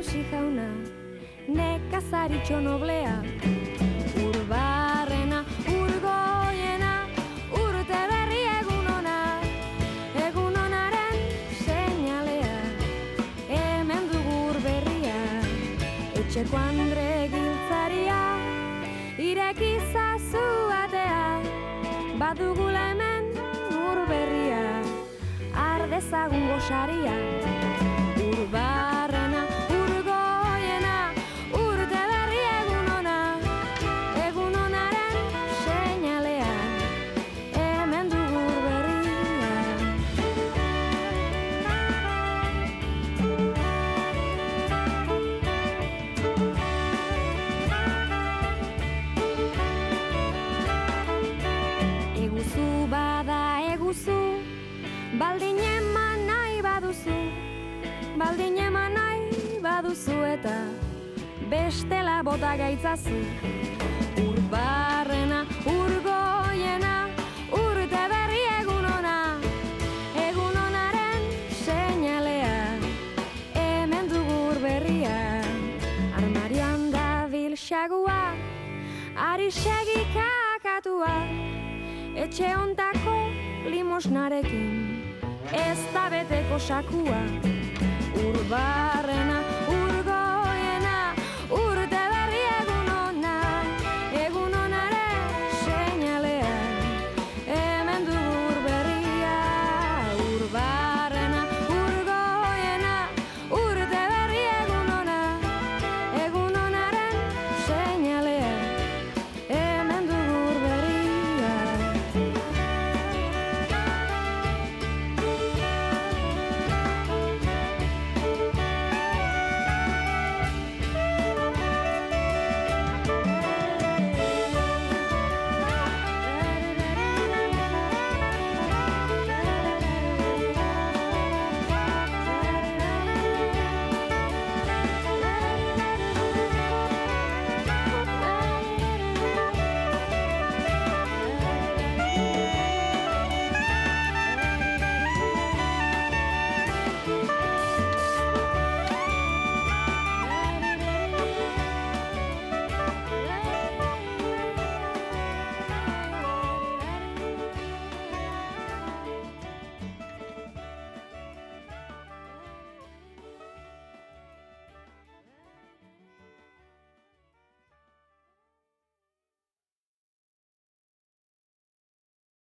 Nagusi jauna Nekazaritxo noblea Urbarrena, urgoiena Urte berri egun ona Egun onaren seinalea. Hemen dugur berria Etxeko andre giltzaria Irekizazu atea. Badugula hemen ur berria Ardezagun gosaria Baldin eman nahi baduzu Baldin eman nahi baduzu eta Bestela bota gaitzazu. Urbarrena, urgoiena Urte berri egun ona Egun onaren seinalea. Hemen dugur berria Armarioan dabil xagua Ari segi kakatua Etxe ontako limosnarekin ez da beteko sakua urbarren